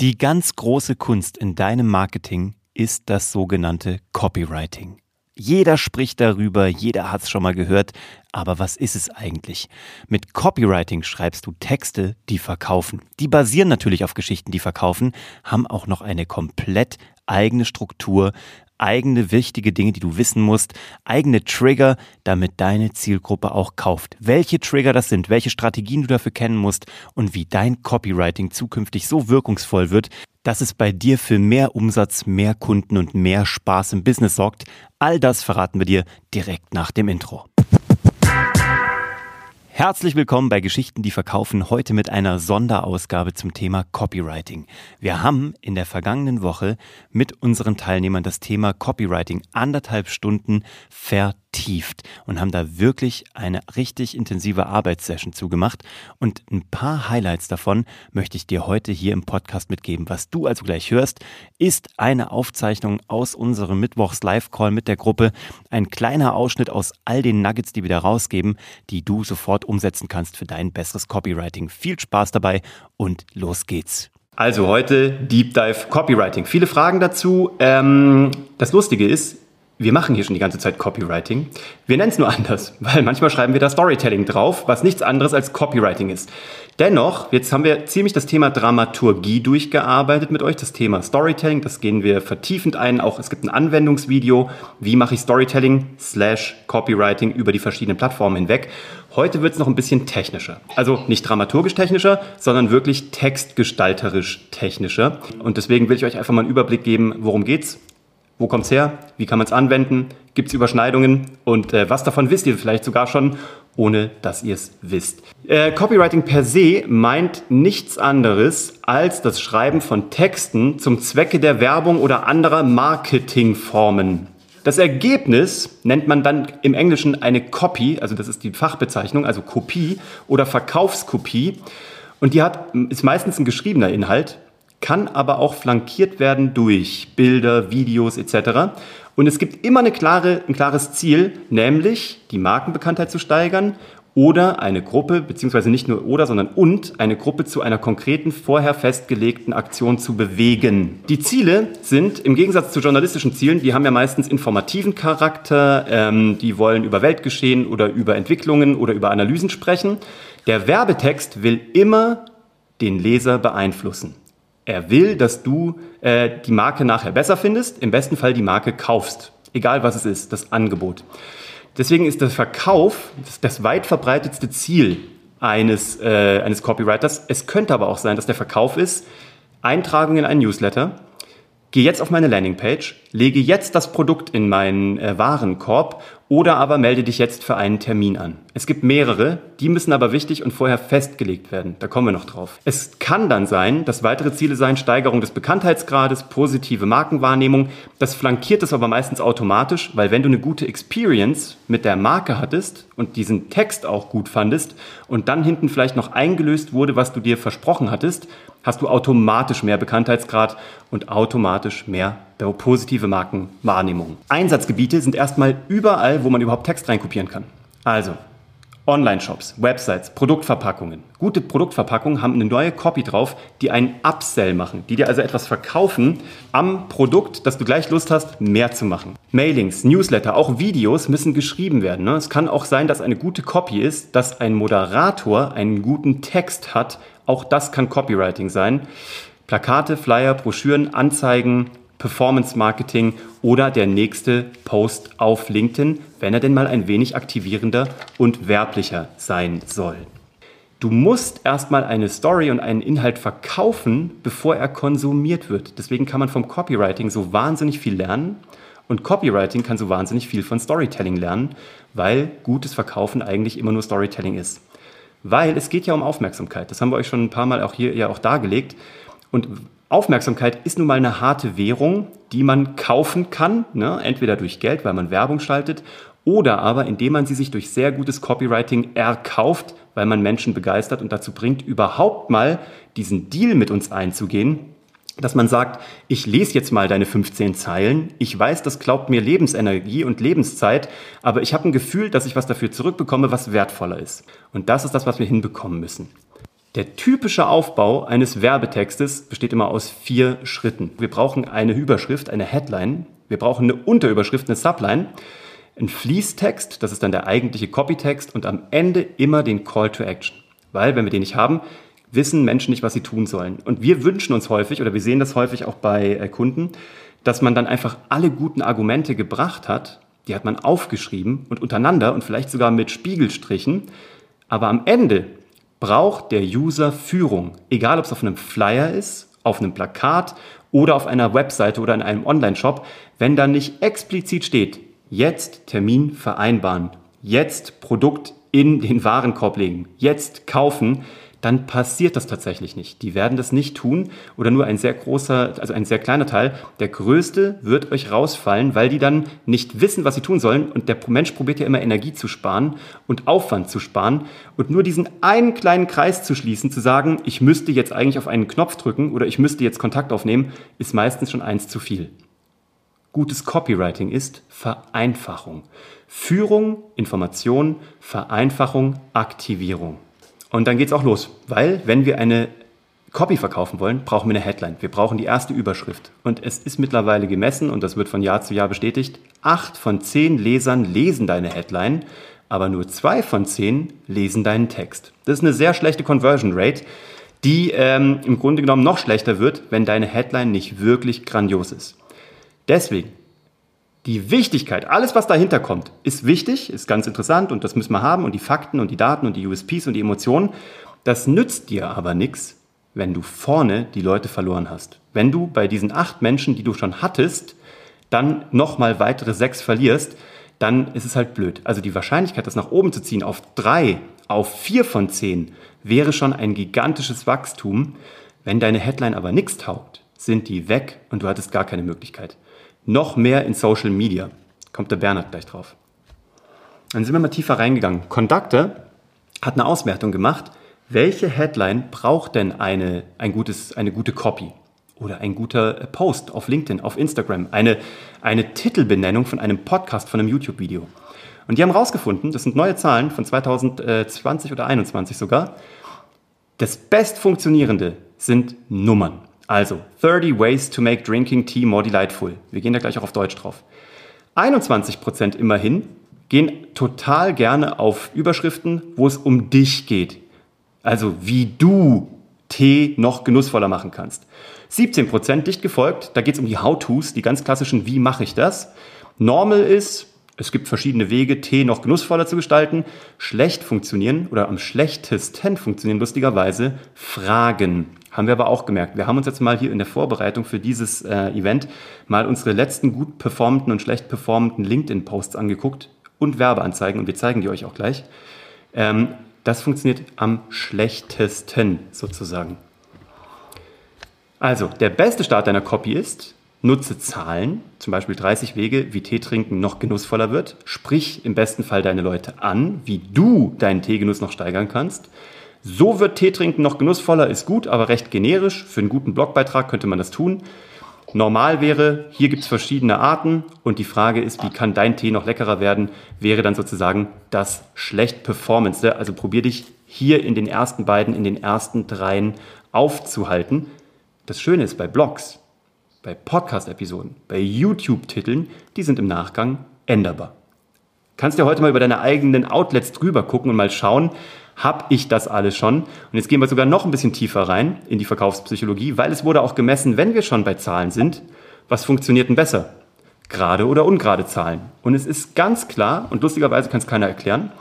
Die ganz große Kunst in deinem Marketing ist das sogenannte Copywriting. Jeder spricht darüber, jeder hat es schon mal gehört, aber was ist es eigentlich? Mit Copywriting schreibst du Texte, die verkaufen. Die basieren natürlich auf Geschichten, die verkaufen, haben auch noch eine komplett eigene Struktur, eigene wichtige Dinge, die du wissen musst, eigene Trigger, damit deine Zielgruppe auch kauft. Welche Trigger das sind, welche Strategien du dafür kennen musst und wie dein Copywriting zukünftig so wirkungsvoll wird, dass es bei dir für mehr Umsatz, mehr Kunden und mehr Spaß im Business sorgt. All das verraten wir dir direkt nach dem Intro. Herzlich willkommen bei Geschichten, die verkaufen, heute mit einer Sonderausgabe zum Thema Copywriting. Wir haben in der vergangenen Woche mit unseren Teilnehmern das Thema Copywriting anderthalb Stunden vertieft und haben da wirklich eine richtig intensive Arbeitssession zugemacht. Und ein paar Highlights davon möchte ich dir heute hier im Podcast mitgeben. Was du also gleich hörst, ist eine Aufzeichnung aus unserem Mittwochs-Live-Call mit der Gruppe. Ein kleiner Ausschnitt aus all den Nuggets, die wir da rausgeben, die du sofort umsetzen kannst für dein besseres Copywriting. Viel Spaß dabei und los geht's. Also heute Deep Dive Copywriting. Viele Fragen dazu. Ähm, das Lustige ist, wir machen hier schon die ganze Zeit Copywriting. Wir nennen es nur anders, weil manchmal schreiben wir da Storytelling drauf, was nichts anderes als Copywriting ist. Dennoch, jetzt haben wir ziemlich das Thema Dramaturgie durchgearbeitet mit euch, das Thema Storytelling, das gehen wir vertiefend ein. Auch es gibt ein Anwendungsvideo, wie mache ich Storytelling slash Copywriting über die verschiedenen Plattformen hinweg. Heute wird es noch ein bisschen technischer. Also nicht dramaturgisch technischer, sondern wirklich textgestalterisch technischer. Und deswegen will ich euch einfach mal einen Überblick geben, worum geht's, wo kommt es her? Wie kann man es anwenden? Gibt es Überschneidungen? Und äh, was davon wisst ihr vielleicht sogar schon, ohne dass ihr es wisst? Äh, Copywriting per se meint nichts anderes als das Schreiben von Texten zum Zwecke der Werbung oder anderer Marketingformen. Das Ergebnis nennt man dann im Englischen eine Copy, also das ist die Fachbezeichnung, also Kopie oder Verkaufskopie. Und die hat, ist meistens ein geschriebener Inhalt, kann aber auch flankiert werden durch Bilder, Videos etc. Und es gibt immer eine klare, ein klares Ziel, nämlich die Markenbekanntheit zu steigern oder eine Gruppe, beziehungsweise nicht nur oder, sondern und eine Gruppe zu einer konkreten, vorher festgelegten Aktion zu bewegen. Die Ziele sind im Gegensatz zu journalistischen Zielen, die haben ja meistens informativen Charakter, ähm, die wollen über Weltgeschehen oder über Entwicklungen oder über Analysen sprechen. Der Werbetext will immer den Leser beeinflussen. Er will, dass du äh, die Marke nachher besser findest, im besten Fall die Marke kaufst. Egal was es ist, das Angebot. Deswegen ist der Verkauf das, das weit verbreitetste Ziel eines, äh, eines Copywriters. Es könnte aber auch sein, dass der Verkauf ist, Eintragung in einen Newsletter, Geh jetzt auf meine Landingpage, lege jetzt das Produkt in meinen äh, Warenkorb oder aber melde dich jetzt für einen Termin an. Es gibt mehrere, die müssen aber wichtig und vorher festgelegt werden. Da kommen wir noch drauf. Es kann dann sein, dass weitere Ziele sein, Steigerung des Bekanntheitsgrades, positive Markenwahrnehmung. Das flankiert es aber meistens automatisch, weil wenn du eine gute Experience mit der Marke hattest und diesen Text auch gut fandest und dann hinten vielleicht noch eingelöst wurde, was du dir versprochen hattest, hast du automatisch mehr Bekanntheitsgrad und automatisch mehr positive Markenwahrnehmung. Einsatzgebiete sind erstmal überall, wo man überhaupt Text reinkopieren kann. Also Online-Shops, Websites, Produktverpackungen. Gute Produktverpackungen haben eine neue Copy drauf, die einen Upsell machen, die dir also etwas verkaufen am Produkt, dass du gleich Lust hast, mehr zu machen. Mailings, Newsletter, auch Videos müssen geschrieben werden. Ne? Es kann auch sein, dass eine gute Copy ist, dass ein Moderator einen guten Text hat. Auch das kann Copywriting sein. Plakate, Flyer, Broschüren, Anzeigen, Performance Marketing oder der nächste Post auf LinkedIn, wenn er denn mal ein wenig aktivierender und werblicher sein soll. Du musst erstmal eine Story und einen Inhalt verkaufen, bevor er konsumiert wird. Deswegen kann man vom Copywriting so wahnsinnig viel lernen und Copywriting kann so wahnsinnig viel von Storytelling lernen, weil gutes Verkaufen eigentlich immer nur Storytelling ist. Weil es geht ja um Aufmerksamkeit. Das haben wir euch schon ein paar Mal auch hier ja auch dargelegt. Und Aufmerksamkeit ist nun mal eine harte Währung, die man kaufen kann, ne? entweder durch Geld, weil man Werbung schaltet, oder aber indem man sie sich durch sehr gutes Copywriting erkauft, weil man Menschen begeistert und dazu bringt, überhaupt mal diesen Deal mit uns einzugehen, dass man sagt, ich lese jetzt mal deine 15 Zeilen, ich weiß, das glaubt mir Lebensenergie und Lebenszeit, aber ich habe ein Gefühl, dass ich was dafür zurückbekomme, was wertvoller ist. Und das ist das, was wir hinbekommen müssen. Der typische Aufbau eines Werbetextes besteht immer aus vier Schritten. Wir brauchen eine Überschrift, eine Headline. Wir brauchen eine Unterüberschrift, eine Subline. Ein Fließtext, das ist dann der eigentliche Copytext und am Ende immer den Call to Action. Weil, wenn wir den nicht haben, wissen Menschen nicht, was sie tun sollen. Und wir wünschen uns häufig, oder wir sehen das häufig auch bei äh, Kunden, dass man dann einfach alle guten Argumente gebracht hat, die hat man aufgeschrieben und untereinander und vielleicht sogar mit Spiegelstrichen. Aber am Ende braucht der User Führung, egal ob es auf einem Flyer ist, auf einem Plakat oder auf einer Webseite oder in einem Online-Shop, wenn da nicht explizit steht, jetzt Termin vereinbaren, jetzt Produkt in den Warenkorb legen, jetzt kaufen, dann passiert das tatsächlich nicht. Die werden das nicht tun oder nur ein sehr großer, also ein sehr kleiner Teil. Der größte wird euch rausfallen, weil die dann nicht wissen, was sie tun sollen. Und der Mensch probiert ja immer Energie zu sparen und Aufwand zu sparen. Und nur diesen einen kleinen Kreis zu schließen, zu sagen, ich müsste jetzt eigentlich auf einen Knopf drücken oder ich müsste jetzt Kontakt aufnehmen, ist meistens schon eins zu viel. Gutes Copywriting ist Vereinfachung. Führung, Information, Vereinfachung, Aktivierung. Und dann geht's auch los, weil wenn wir eine Copy verkaufen wollen, brauchen wir eine Headline. Wir brauchen die erste Überschrift. Und es ist mittlerweile gemessen, und das wird von Jahr zu Jahr bestätigt, acht von zehn Lesern lesen deine Headline, aber nur zwei von zehn lesen deinen Text. Das ist eine sehr schlechte Conversion Rate, die ähm, im Grunde genommen noch schlechter wird, wenn deine Headline nicht wirklich grandios ist. Deswegen die Wichtigkeit, alles was dahinter kommt, ist wichtig, ist ganz interessant und das müssen wir haben und die Fakten und die Daten und die USPs und die Emotionen. Das nützt dir aber nichts, wenn du vorne die Leute verloren hast. Wenn du bei diesen acht Menschen, die du schon hattest, dann nochmal weitere sechs verlierst, dann ist es halt blöd. Also die Wahrscheinlichkeit, das nach oben zu ziehen auf drei, auf vier von zehn, wäre schon ein gigantisches Wachstum. Wenn deine Headline aber nichts taugt, sind die weg und du hattest gar keine Möglichkeit noch mehr in Social Media. Kommt der Bernhard gleich drauf. Dann sind wir mal tiefer reingegangen. Conductor hat eine Auswertung gemacht. Welche Headline braucht denn eine, ein gutes, eine gute Copy? Oder ein guter Post auf LinkedIn, auf Instagram? Eine, eine Titelbenennung von einem Podcast, von einem YouTube-Video. Und die haben herausgefunden, das sind neue Zahlen von 2020 oder 2021 sogar, das bestfunktionierende sind Nummern. Also, 30 Ways to make drinking tea more delightful. Wir gehen da gleich auch auf Deutsch drauf. 21% immerhin gehen total gerne auf Überschriften, wo es um dich geht. Also, wie du Tee noch genussvoller machen kannst. 17% dicht gefolgt, da geht es um die How-Tos, die ganz klassischen Wie mache ich das. Normal ist, es gibt verschiedene Wege, Tee noch genussvoller zu gestalten. Schlecht funktionieren oder am schlechtesten funktionieren lustigerweise Fragen. Haben wir aber auch gemerkt. Wir haben uns jetzt mal hier in der Vorbereitung für dieses äh, Event mal unsere letzten gut performenden und schlecht performenden LinkedIn-Posts angeguckt und Werbeanzeigen und wir zeigen die euch auch gleich. Ähm, das funktioniert am schlechtesten sozusagen. Also, der beste Start deiner Copy ist, nutze Zahlen, zum Beispiel 30 Wege, wie Tee trinken noch genussvoller wird. Sprich im besten Fall deine Leute an, wie du deinen Teegenuss noch steigern kannst. So wird Tee trinken noch genussvoller, ist gut, aber recht generisch. Für einen guten Blogbeitrag könnte man das tun. Normal wäre, hier gibt es verschiedene Arten und die Frage ist, wie kann dein Tee noch leckerer werden, wäre dann sozusagen das schlecht Performance. Also probier dich hier in den ersten beiden, in den ersten dreien aufzuhalten. Das Schöne ist bei Blogs, bei Podcast-Episoden, bei YouTube-Titeln, die sind im Nachgang änderbar. Kannst dir heute mal über deine eigenen Outlets drüber gucken und mal schauen, habe ich das alles schon? Und jetzt gehen wir sogar noch ein bisschen tiefer rein in die Verkaufspsychologie, weil es wurde auch gemessen, wenn wir schon bei Zahlen sind, was funktioniert denn besser? Gerade oder ungerade Zahlen. Und es ist ganz klar, und lustigerweise kann es keiner erklären,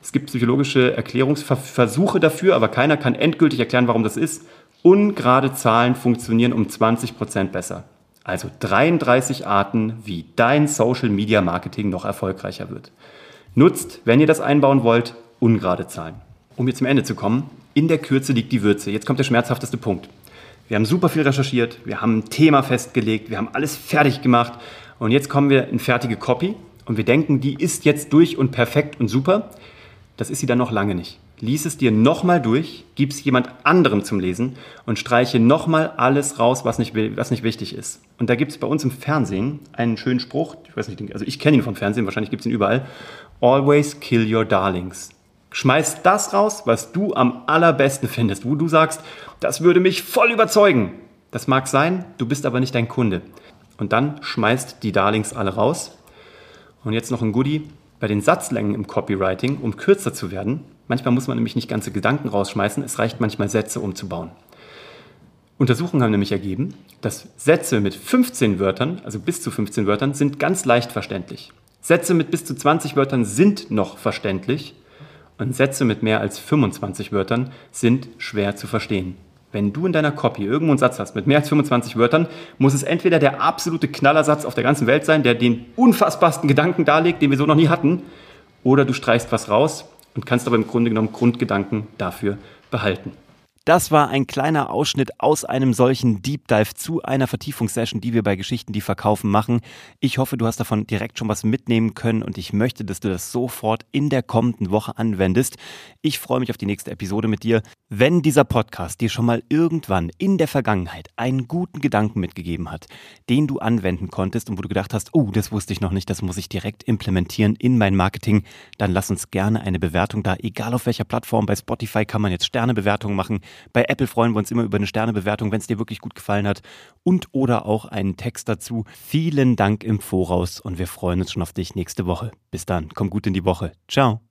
es gibt psychologische Erklärungsversuche dafür, aber keiner kann endgültig erklären, warum das ist. Ungerade Zahlen funktionieren um 20 Prozent besser. Also 33 Arten, wie dein Social Media Marketing noch erfolgreicher wird. Nutzt, wenn ihr das einbauen wollt, ungerade Zahlen um jetzt zum Ende zu kommen, in der Kürze liegt die Würze. Jetzt kommt der schmerzhafteste Punkt. Wir haben super viel recherchiert, wir haben ein Thema festgelegt, wir haben alles fertig gemacht und jetzt kommen wir in fertige Copy und wir denken, die ist jetzt durch und perfekt und super. Das ist sie dann noch lange nicht. Lies es dir nochmal durch, gib es jemand anderem zum Lesen und streiche nochmal alles raus, was nicht, was nicht wichtig ist. Und da gibt es bei uns im Fernsehen einen schönen Spruch, ich weiß nicht, also ich kenne ihn vom Fernsehen, wahrscheinlich gibt es ihn überall. Always kill your darlings Schmeiß das raus, was du am allerbesten findest, wo du sagst, das würde mich voll überzeugen. Das mag sein, du bist aber nicht dein Kunde. Und dann schmeißt die Darlings alle raus. Und jetzt noch ein Goodie. Bei den Satzlängen im Copywriting, um kürzer zu werden, manchmal muss man nämlich nicht ganze Gedanken rausschmeißen, es reicht manchmal Sätze umzubauen. Untersuchungen haben nämlich ergeben, dass Sätze mit 15 Wörtern, also bis zu 15 Wörtern, sind ganz leicht verständlich. Sätze mit bis zu 20 Wörtern sind noch verständlich und Sätze mit mehr als 25 Wörtern sind schwer zu verstehen. Wenn du in deiner Copy irgendwo einen Satz hast mit mehr als 25 Wörtern, muss es entweder der absolute Knallersatz auf der ganzen Welt sein, der den unfassbarsten Gedanken darlegt, den wir so noch nie hatten, oder du streichst was raus und kannst aber im Grunde genommen Grundgedanken dafür behalten. Das war ein kleiner Ausschnitt aus einem solchen Deep Dive zu einer Vertiefungssession, die wir bei Geschichten, die verkaufen, machen. Ich hoffe, du hast davon direkt schon was mitnehmen können und ich möchte, dass du das sofort in der kommenden Woche anwendest. Ich freue mich auf die nächste Episode mit dir. Wenn dieser Podcast dir schon mal irgendwann in der Vergangenheit einen guten Gedanken mitgegeben hat, den du anwenden konntest und wo du gedacht hast, oh, das wusste ich noch nicht, das muss ich direkt implementieren in mein Marketing, dann lass uns gerne eine Bewertung da, egal auf welcher Plattform. Bei Spotify kann man jetzt Sternebewertungen machen. Bei Apple freuen wir uns immer über eine Sternebewertung, wenn es dir wirklich gut gefallen hat. Und oder auch einen Text dazu. Vielen Dank im Voraus und wir freuen uns schon auf dich nächste Woche. Bis dann, komm gut in die Woche. Ciao.